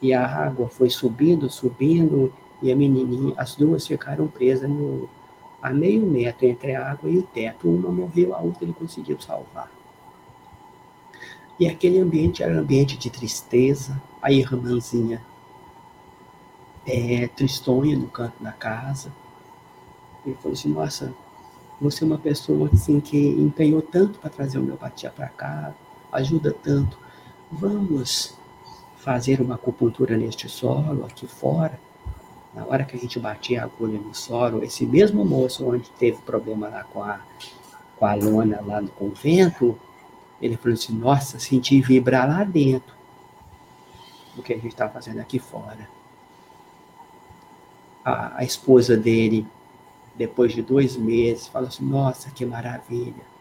S2: e a água foi subindo, subindo, e a menininha, as duas ficaram presas no, a meio metro entre a água e o teto. Uma morreu, a outra ele conseguiu salvar. E aquele ambiente era um ambiente de tristeza. A irmãzinha é, tristonha no canto da casa. Ele falou assim, nossa, você é uma pessoa assim, que empenhou tanto para trazer homeopatia para cá, ajuda tanto. Vamos fazer uma acupuntura neste solo, aqui fora. Na hora que a gente batia a agulha no solo, esse mesmo moço onde teve problema lá com a, com a lona lá no convento, ele falou assim, nossa, senti vibrar lá dentro o que a gente está fazendo aqui fora a, a esposa dele, depois de dois meses, fala assim: Nossa, que maravilha.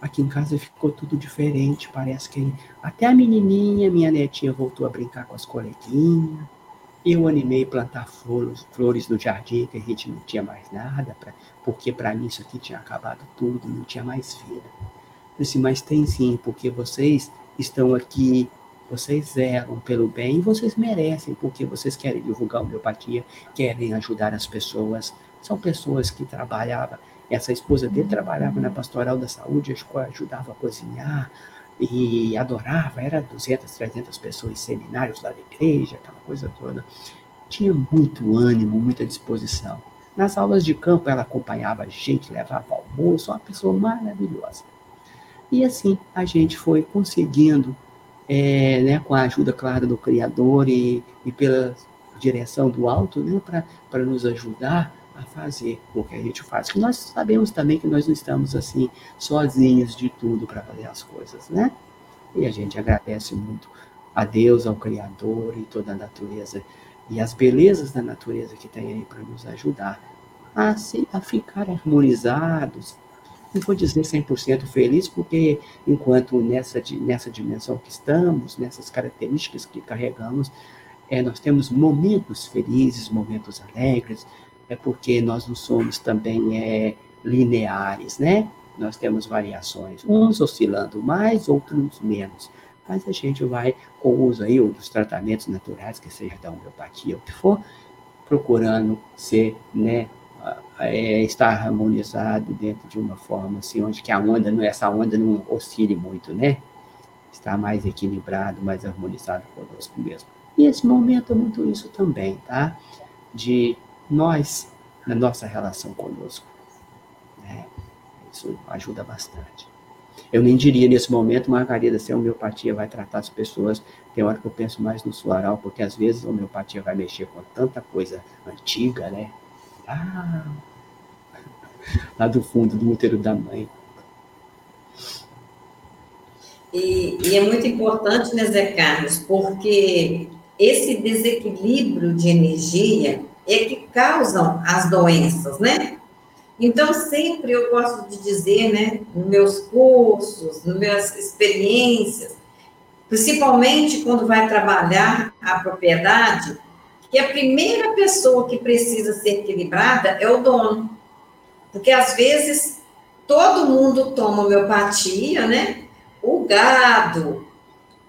S2: Aqui em casa ficou tudo diferente. Parece que até a menininha, minha netinha, voltou a brincar com as coleguinhas. Eu animei plantar flores, flores no jardim, que a gente não tinha mais nada, pra, porque para mim isso aqui tinha acabado tudo, não tinha mais vida. Eu disse, mas tem sim, porque vocês estão aqui vocês zelam pelo bem e vocês merecem, porque vocês querem divulgar homeopatia, querem ajudar as pessoas. São pessoas que trabalhavam. Essa esposa dele trabalhava na pastoral da saúde, ajudava a cozinhar e adorava. Era 200, 300 pessoas em seminários lá da igreja, aquela coisa toda. Tinha muito ânimo, muita disposição. Nas aulas de campo, ela acompanhava a gente, levava almoço, uma pessoa maravilhosa. E assim a gente foi conseguindo é, né, com a ajuda, claro, do Criador e, e pela direção do alto, né, para nos ajudar a fazer o que a gente faz. Nós sabemos também que nós não estamos assim sozinhos de tudo para fazer as coisas, né? E a gente agradece muito a Deus, ao Criador e toda a natureza e as belezas da natureza que tem aí para nos ajudar a, se, a ficar harmonizados, não vou dizer 100% feliz, porque enquanto nessa, nessa dimensão que estamos, nessas características que carregamos, é, nós temos momentos felizes, momentos alegres, é porque nós não somos também é, lineares, né? Nós temos variações, uns oscilando mais, outros menos. Mas a gente vai, com o uso aí dos tratamentos naturais, que seja da homeopatia ou o que for, procurando ser né, é, estar harmonizado dentro de uma forma assim, onde que a onda, não, essa onda não oscile muito, né? Está mais equilibrado, mais harmonizado conosco mesmo. E esse momento é muito isso também, tá? De nós, na nossa relação conosco. Né? Isso ajuda bastante. Eu nem diria nesse momento, Margarida, se a homeopatia vai tratar as pessoas, tem hora que eu penso mais no floral, porque às vezes a homeopatia vai mexer com tanta coisa antiga, né? Ah, lá do fundo do útero da mãe.
S1: E, e, é muito importante, né, Zé Carlos, porque esse desequilíbrio de energia é que causam as doenças, né? Então, sempre eu gosto de dizer, né, nos meus cursos, nas minhas experiências, principalmente quando vai trabalhar a propriedade, que a primeira pessoa que precisa ser equilibrada é o dono. Porque às vezes todo mundo toma homeopatia, né? O gado,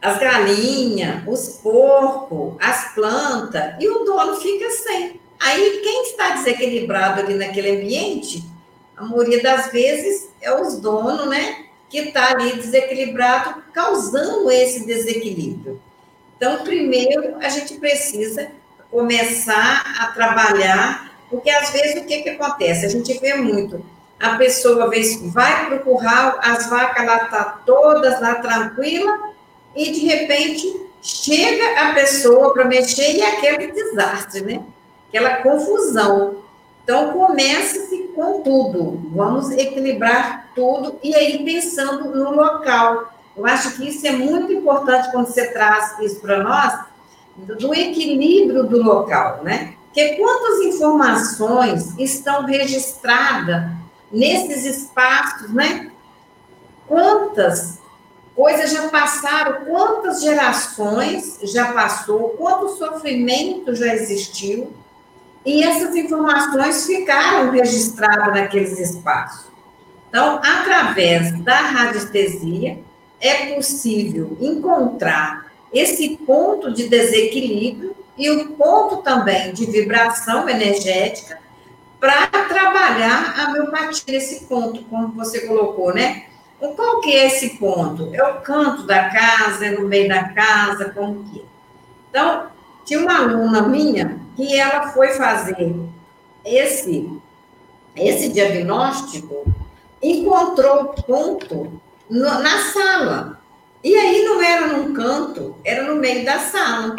S1: as galinhas, os porcos, as plantas, e o dono fica sem. Aí quem está desequilibrado ali naquele ambiente A maioria das vezes é os donos, né? Que está ali desequilibrado, causando esse desequilíbrio. Então, primeiro, a gente precisa começar a trabalhar, porque às vezes o que, que acontece? A gente vê muito, a pessoa vai para o curral, as vacas lá estão tá todas lá tranquila, e de repente chega a pessoa para mexer e é aquele desastre, né? Aquela confusão. Então começa-se com tudo, vamos equilibrar tudo, e aí pensando no local. Eu acho que isso é muito importante quando você traz isso para nós, do equilíbrio do local, né? Porque quantas informações estão registradas nesses espaços, né? Quantas coisas já passaram, quantas gerações já passou, quanto sofrimento já existiu, e essas informações ficaram registradas naqueles espaços. Então, através da radiestesia, é possível encontrar esse ponto de desequilíbrio e o ponto também de vibração energética para trabalhar a miopatia nesse ponto, como você colocou, né? Qual que é esse ponto? É o canto da casa, é no meio da casa, como que é? Então, tinha uma aluna minha que ela foi fazer esse, esse diagnóstico, encontrou o ponto no, na sala. E aí não era num canto, era no meio da sala.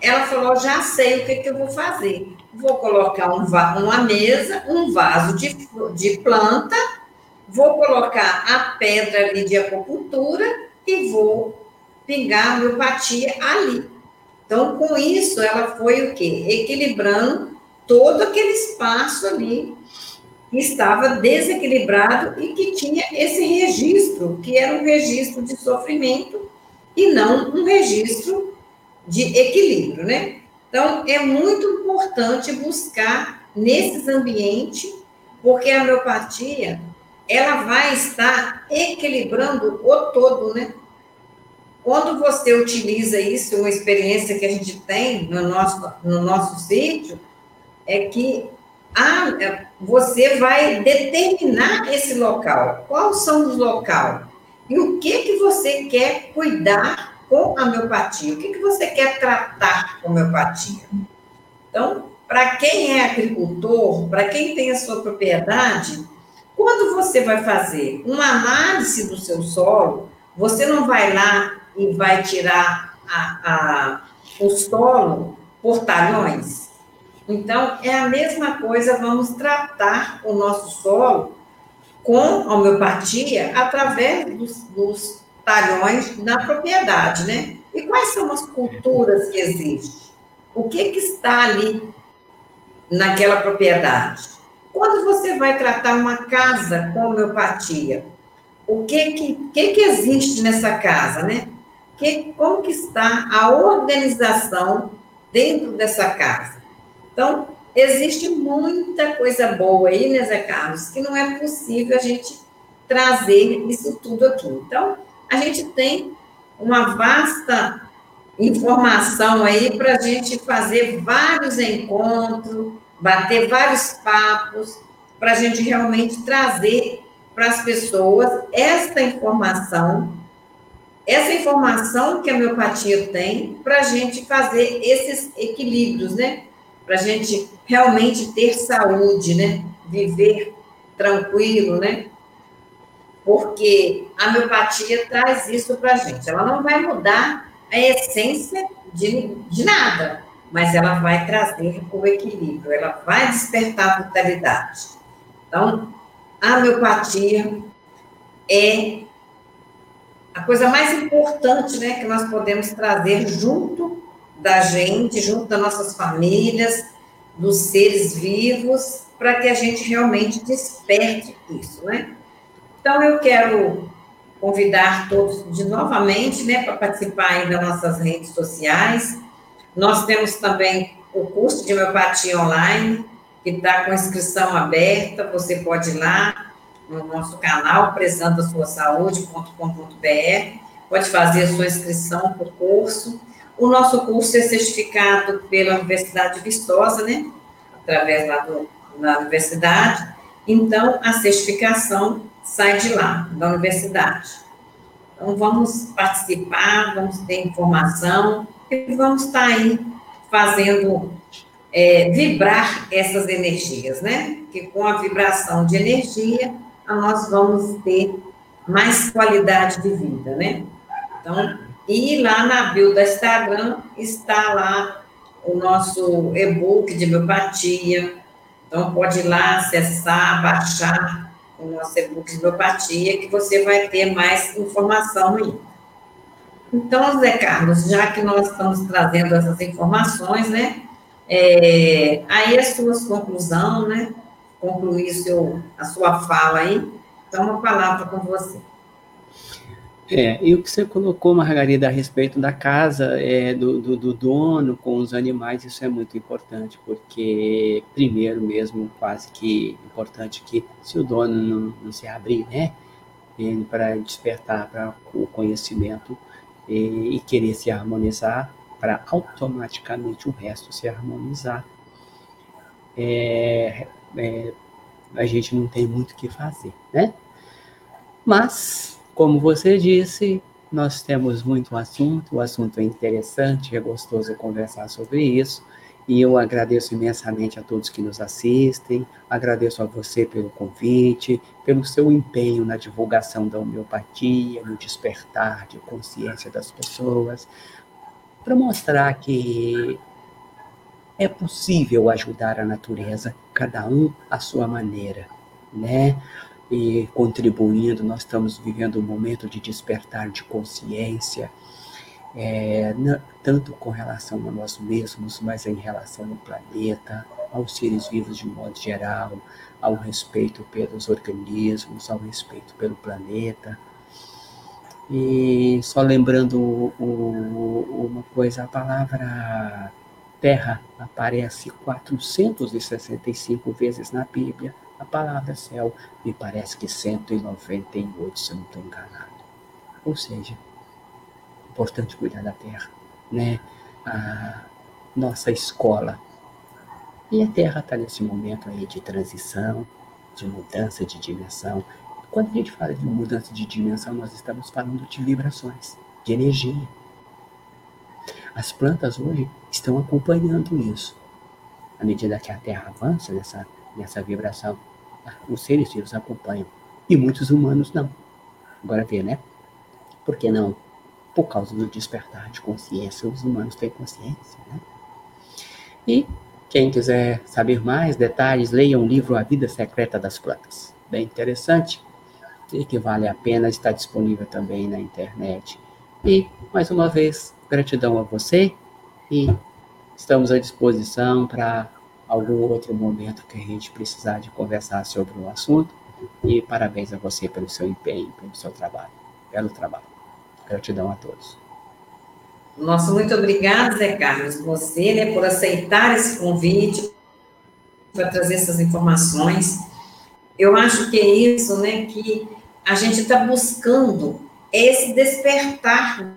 S1: Ela falou: já sei o que, que eu vou fazer. Vou colocar um, uma mesa, um vaso de, de planta, vou colocar a pedra ali de acupuntura e vou pingar a homeopatia ali. Então, com isso, ela foi o quê? Equilibrando todo aquele espaço ali que estava desequilibrado e que tinha esse registro, que era um registro de sofrimento e não um registro de equilíbrio, né? Então, é muito importante buscar nesses ambientes, porque a homeopatia, ela vai estar equilibrando o todo, né? Quando você utiliza isso, uma experiência que a gente tem no nosso, no nosso sítio, é que ah, você vai determinar esse local. Quais são os locais? E o que que você quer cuidar com a homeopatia? O que que você quer tratar com a homeopatia? Então, para quem é agricultor, para quem tem a sua propriedade, quando você vai fazer uma análise do seu solo, você não vai lá e vai tirar a, a, o solo por talhões. Então, é a mesma coisa, vamos tratar o nosso solo com homeopatia através dos, dos talhões na propriedade, né? E quais são as culturas que existem? O que, que está ali naquela propriedade? Quando você vai tratar uma casa com homeopatia, o que que, que, que existe nessa casa, né? Que, como que está a organização dentro dessa casa? Então, existe muita coisa boa aí, né, Zé Carlos, que não é possível a gente trazer isso tudo aqui. Então, a gente tem uma vasta informação aí para a gente fazer vários encontros, bater vários papos, para a gente realmente trazer para as pessoas esta informação, essa informação que a miopatia tem, para a gente fazer esses equilíbrios, né? Para a gente realmente ter saúde, né? Viver tranquilo, né? Porque a miopatia traz isso para a gente. Ela não vai mudar a essência de, de nada, mas ela vai trazer o equilíbrio, ela vai despertar a vitalidade. Então, a miopatia é a coisa mais importante né, que nós podemos trazer junto da gente, junto das nossas famílias, dos seres vivos, para que a gente realmente desperte isso, né? Então, eu quero convidar todos de novamente, né, para participar aí das nossas redes sociais. Nós temos também o curso de homeopatia online, que está com inscrição aberta, você pode ir lá no nosso canal, prezando a sua saúde.com.br, pode fazer a sua inscrição para o curso. O nosso curso é certificado pela Universidade Vistosa, né? Através lá do, da universidade. então a certificação sai de lá, da universidade. Então, vamos participar, vamos ter informação e vamos estar aí fazendo é, vibrar essas energias, né? Que com a vibração de energia, nós vamos ter mais qualidade de vida, né? Então, e lá na bio da Instagram está lá o nosso e-book de biopatia. Então, pode ir lá acessar, baixar o nosso e-book de biopatia, que você vai ter mais informação aí. Então, Zé Carlos, já que nós estamos trazendo essas informações, né? É, aí as suas conclusões, né? Concluir seu, a sua fala aí. Então, uma palavra com você.
S2: É, e o que você colocou, Margarida, a respeito da casa é, do, do, do, dono com os animais, isso é muito importante, porque, primeiro mesmo, quase que importante que se o dono não, não se abrir, né, para despertar para o conhecimento e, e querer se harmonizar, para automaticamente o resto se harmonizar, é, é, a gente não tem muito o que fazer, né? Mas como você disse, nós temos muito assunto, o assunto é interessante, é gostoso conversar sobre isso. E eu agradeço imensamente a todos que nos assistem, agradeço a você pelo convite, pelo seu empenho na divulgação da homeopatia, no despertar de consciência das pessoas, para mostrar que é possível ajudar a natureza, cada um à sua maneira, né? E contribuindo. Nós estamos vivendo um momento de despertar de consciência, é, tanto com relação a nós mesmos, mas em relação ao planeta, aos seres vivos de modo geral, ao respeito pelos organismos, ao respeito pelo planeta. E só lembrando o, uma coisa, a palavra terra aparece 465 vezes na Bíblia a palavra céu me parece que 198, se eu não estou enganado. Ou seja, importante cuidar da terra, né? A nossa escola. E a terra está nesse momento aí de transição, de mudança de dimensão. Quando a gente fala de mudança de dimensão, nós estamos falando de vibrações, de energia. As plantas hoje estão acompanhando isso. À medida que a Terra avança nessa nessa vibração. Os seres vivos acompanham. E muitos humanos não. Agora vê, né? Por que não? Por causa do despertar de consciência, os humanos têm consciência, né? E quem quiser saber mais detalhes, leia o livro A Vida Secreta das Plantas. Bem interessante e que vale a pena estar disponível também na internet. E, mais uma vez, gratidão a você e estamos à disposição para algum outro momento que a gente precisar de conversar sobre o assunto. E parabéns a você pelo seu empenho, pelo seu trabalho, belo trabalho. Gratidão a todos.
S1: Nossa, muito obrigada, Zé Carlos, você, né, por aceitar esse convite, para trazer essas informações. Eu acho que é isso, né, que a gente está buscando esse despertar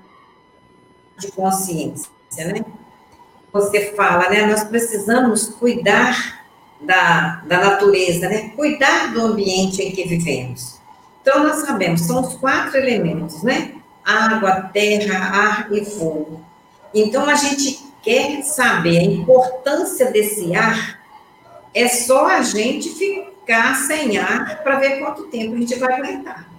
S1: de consciência, né? Você fala, né? Nós precisamos cuidar da, da natureza, né? Cuidar do ambiente em que vivemos. Então, nós sabemos, são os quatro elementos, né? Água, terra, ar e fogo. Então, a gente quer saber a importância desse ar, é só a gente ficar sem ar para ver quanto tempo a gente vai aguentar.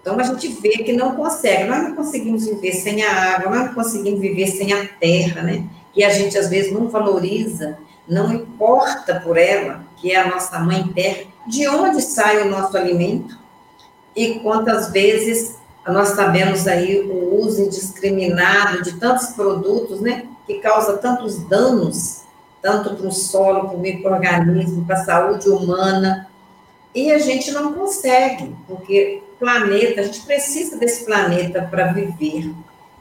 S1: Então, a gente vê que não consegue, nós não conseguimos viver sem a água, nós não conseguimos viver sem a terra, né? Que a gente às vezes não valoriza, não importa por ela, que é a nossa mãe terra, de onde sai o nosso alimento e quantas vezes nós sabemos aí o uso indiscriminado de tantos produtos, né, que causa tantos danos, tanto para o solo, para o microorganismo, para a saúde humana, e a gente não consegue, porque planeta, a gente precisa desse planeta para viver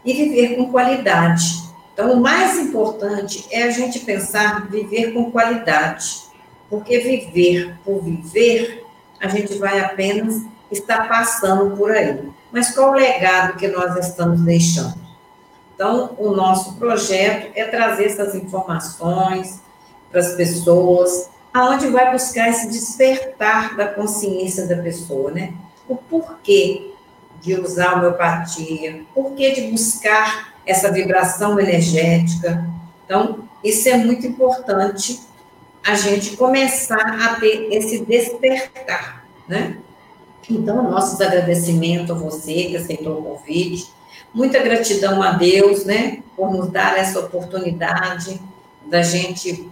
S1: e viver com qualidade. Então, o mais importante é a gente pensar viver com qualidade, porque viver por viver, a gente vai apenas estar passando por aí. Mas qual o legado que nós estamos deixando? Então, o nosso projeto é trazer essas informações para as pessoas, aonde vai buscar esse despertar da consciência da pessoa, né? O porquê de usar a homeopatia, porquê de buscar essa vibração energética. Então, isso é muito importante a gente começar a ter esse despertar, né? Então, nossos agradecimentos a você que aceitou o convite, muita gratidão a Deus, né, por nos dar essa oportunidade da gente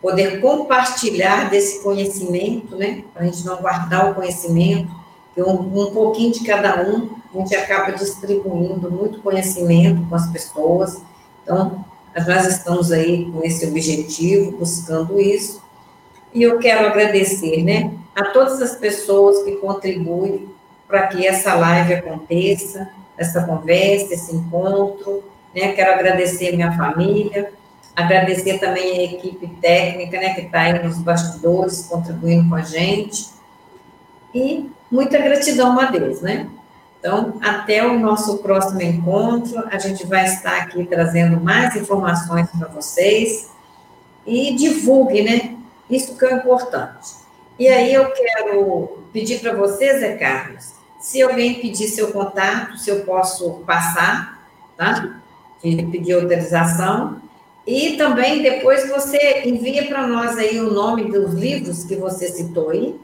S1: poder compartilhar desse conhecimento, né, para a gente não guardar o conhecimento, um, um pouquinho de cada um, a gente acaba distribuindo muito conhecimento com as pessoas. Então, nós estamos aí com esse objetivo, buscando isso. E eu quero agradecer, né, a todas as pessoas que contribuem para que essa live aconteça, essa conversa, esse encontro, né? Quero agradecer minha família, agradecer também a equipe técnica, né, que está aí nos bastidores contribuindo com a gente. E muita gratidão a Deus, né? Então, até o nosso próximo encontro, a gente vai estar aqui trazendo mais informações para vocês e divulgue, né? Isso que é importante. E aí eu quero pedir para você, Zé Carlos, se alguém pedir seu contato, se eu posso passar, tá? De pedir autorização. E também depois você envia para nós aí o nome dos livros que você citou aí.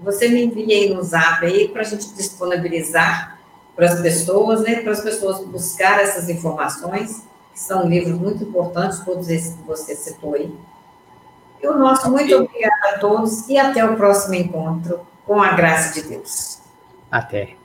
S1: Você me envia aí no zap aí para a gente disponibilizar para as pessoas, né, para as pessoas buscar essas informações, que são livros muito importantes, todos esses que você citou aí. E o nosso muito obrigada a todos e até o próximo encontro, com a graça de Deus.
S2: Até.